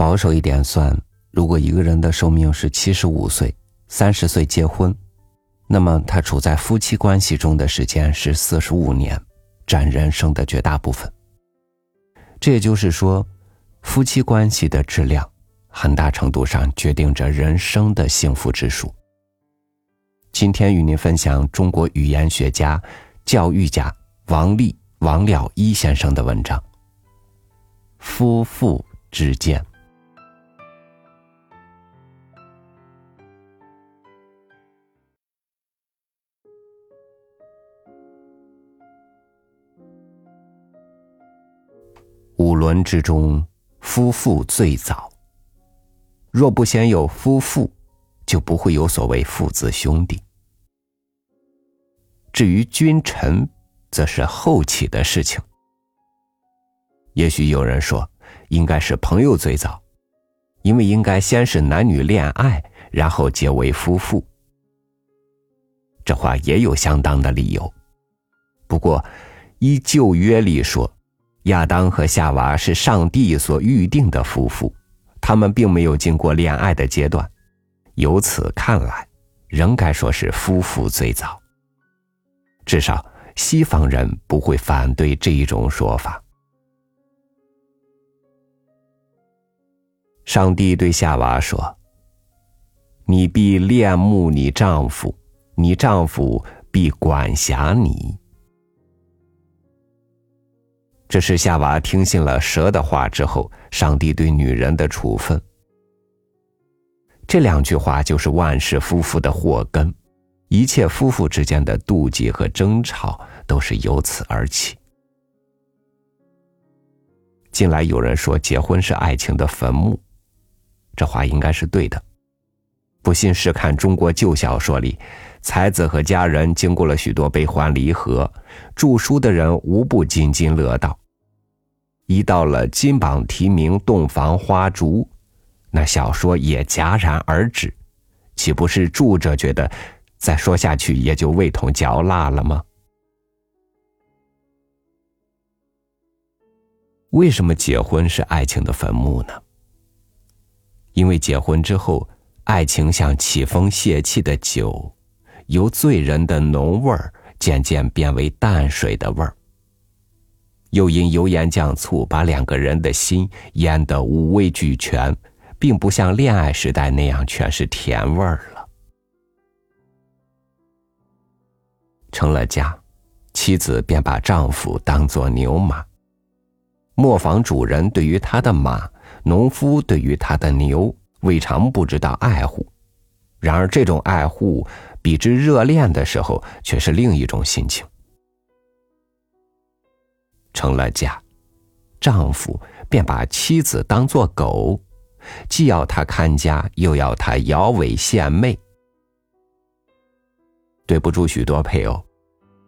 保守一点算，如果一个人的寿命是七十五岁，三十岁结婚，那么他处在夫妻关系中的时间是四十五年，占人生的绝大部分。这也就是说，夫妻关系的质量，很大程度上决定着人生的幸福指数。今天与您分享中国语言学家、教育家王立王了一先生的文章《夫妇之间》。五伦之中，夫妇最早。若不先有夫妇，就不会有所谓父子兄弟。至于君臣，则是后起的事情。也许有人说，应该是朋友最早，因为应该先是男女恋爱，然后结为夫妇。这话也有相当的理由。不过，依旧约里说。亚当和夏娃是上帝所预定的夫妇，他们并没有经过恋爱的阶段。由此看来，仍该说是夫妇最早。至少西方人不会反对这一种说法。上帝对夏娃说：“你必恋慕你丈夫，你丈夫必管辖你。”这是夏娃听信了蛇的话之后，上帝对女人的处分。这两句话就是万事夫妇的祸根，一切夫妇之间的妒忌和争吵都是由此而起。近来有人说结婚是爱情的坟墓，这话应该是对的。不信试看中国旧小说里，才子和佳人经过了许多悲欢离合，著书的人无不津津乐道。一到了金榜题名、洞房花烛，那小说也戛然而止，岂不是著者觉得再说下去也就味同嚼蜡了吗？为什么结婚是爱情的坟墓呢？因为结婚之后，爱情像起风泄气的酒，由醉人的浓味儿渐渐变为淡水的味儿。又因油盐酱醋把两个人的心腌得五味俱全，并不像恋爱时代那样全是甜味儿了。成了家，妻子便把丈夫当作牛马，磨坊主人对于他的马，农夫对于他的牛，未尝不知道爱护。然而，这种爱护比之热恋的时候，却是另一种心情。成了家，丈夫便把妻子当作狗，既要她看家，又要她摇尾献媚。对不住许多配偶，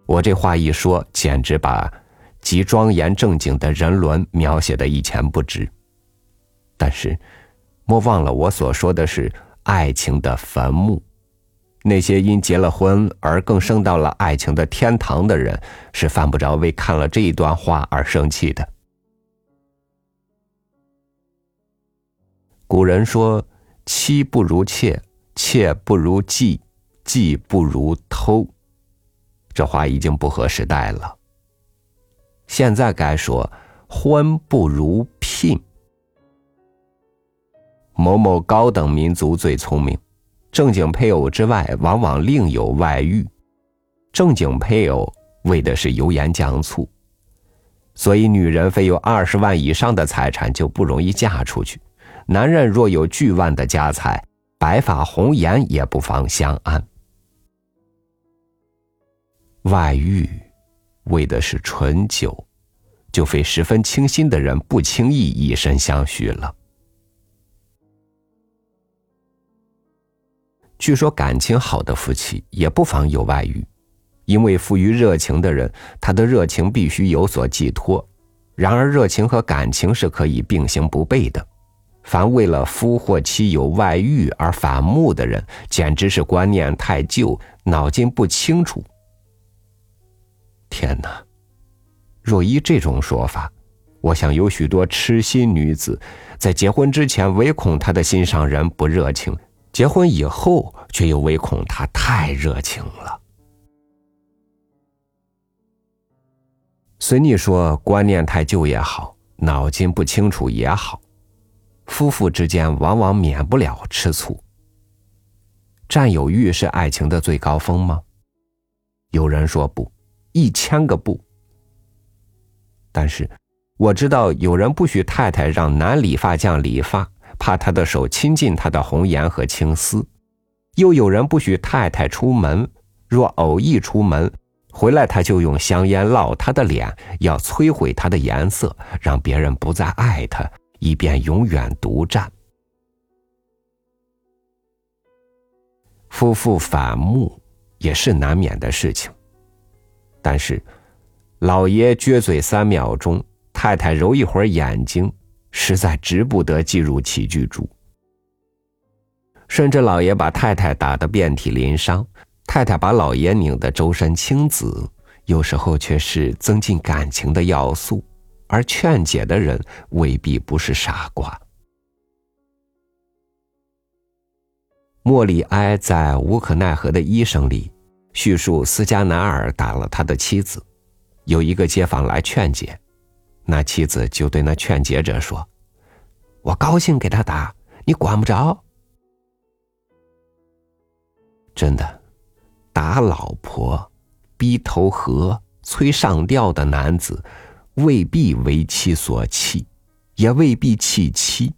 我这话一说，简直把极庄严正经的人伦描写的一钱不值。但是，莫忘了我所说的是爱情的坟墓。那些因结了婚而更升到了爱情的天堂的人，是犯不着为看了这一段话而生气的。古人说：“妻不如妾，妾不如妓，妓不如偷。”这话已经不合时代了。现在该说：“婚不如聘。”某某高等民族最聪明。正经配偶之外，往往另有外遇。正经配偶为的是油盐酱醋，所以女人非有二十万以上的财产就不容易嫁出去。男人若有巨万的家财，白发红颜也不妨相安。外遇为的是醇酒，就非十分清心的人不轻易以身相许了。据说感情好的夫妻也不妨有外遇，因为富于热情的人，他的热情必须有所寄托。然而，热情和感情是可以并行不悖的。凡为了夫或妻有外遇而反目的人，简直是观念太旧，脑筋不清楚。天哪！若依这种说法，我想有许多痴心女子，在结婚之前唯恐她的心上人不热情，结婚以后却又唯恐他太热情了。随你说，观念太旧也好，脑筋不清楚也好，夫妇之间往往免不了吃醋。占有欲是爱情的最高峰吗？有人说不，一千个不。但是。我知道有人不许太太让男理发匠理发，怕他的手亲近他的红颜和青丝；又有人不许太太出门，若偶一出门回来，他就用香烟烙他的脸，要摧毁他的颜色，让别人不再爱他，以便永远独占。夫妇反目也是难免的事情，但是老爷撅嘴三秒钟。太太揉一会儿眼睛，实在值不得记入起居注。甚至老爷把太太打得遍体鳞伤，太太把老爷拧得周身青紫，有时候却是增进感情的要素。而劝解的人未必不是傻瓜。莫里埃在《无可奈何的医生》里叙述斯加南尔打了他的妻子，有一个街坊来劝解。那妻子就对那劝解者说：“我高兴给他打，你管不着。”真的，打老婆、逼投河、催上吊的男子，未必为妻所弃，也未必弃妻。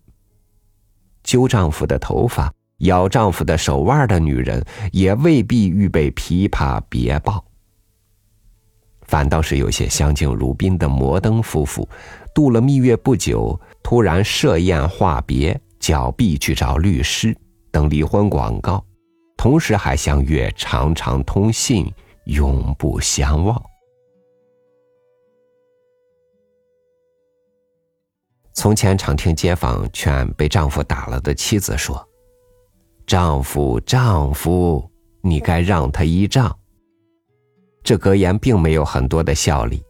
揪丈夫的头发、咬丈夫的手腕的女人，也未必预备琵琶别抱。反倒是有些相敬如宾的摩登夫妇，度了蜜月不久，突然设宴话别，脚臂去找律师，等离婚广告，同时还相约常常通信，永不相忘。从前常听街坊劝被丈夫打了的妻子说：“丈夫，丈夫，你该让他一丈。”这格言并没有很多的效力，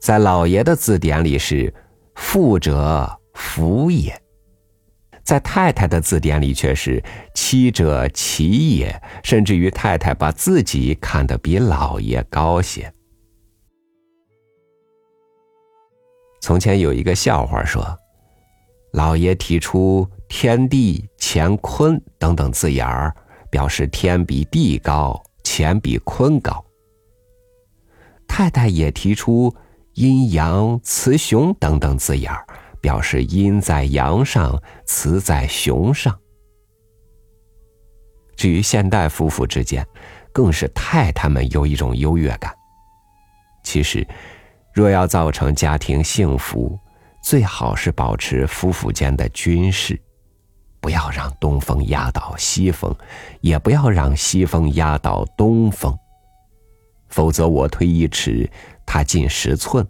在老爷的字典里是“富者福也”，在太太的字典里却是“妻者齐也”，甚至于太太把自己看得比老爷高些。从前有一个笑话说，老爷提出“天地乾坤”等等字眼儿，表示天比地高，乾比坤高。太太也提出阴阳雌雄等等字眼儿，表示阴在阳上，雌在雄上。至于现代夫妇之间，更是太太们有一种优越感。其实，若要造成家庭幸福，最好是保持夫妇间的均势，不要让东风压倒西风，也不要让西风压倒东风。否则，我推一尺，他进十寸，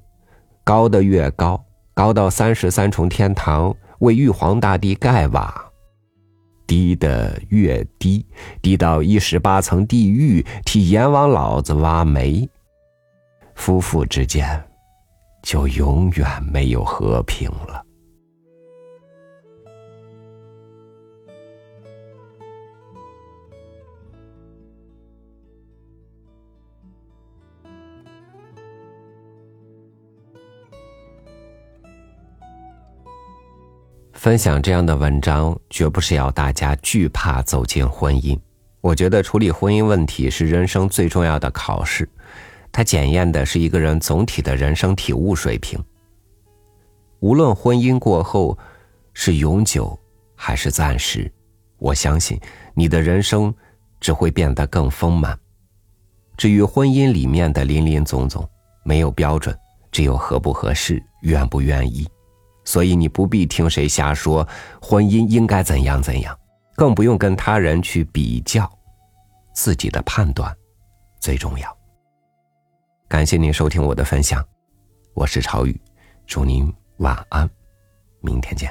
高的越高，高到三十三重天堂为玉皇大帝盖瓦；低的越低，低到一十八层地狱替阎王老子挖煤。夫妇之间，就永远没有和平了。分享这样的文章，绝不是要大家惧怕走进婚姻。我觉得处理婚姻问题是人生最重要的考试，它检验的是一个人总体的人生体悟水平。无论婚姻过后是永久还是暂时，我相信你的人生只会变得更丰满。至于婚姻里面的林林总总，没有标准，只有合不合适，愿不愿意。所以你不必听谁瞎说，婚姻应该怎样怎样，更不用跟他人去比较，自己的判断最重要。感谢您收听我的分享，我是朝雨，祝您晚安，明天见。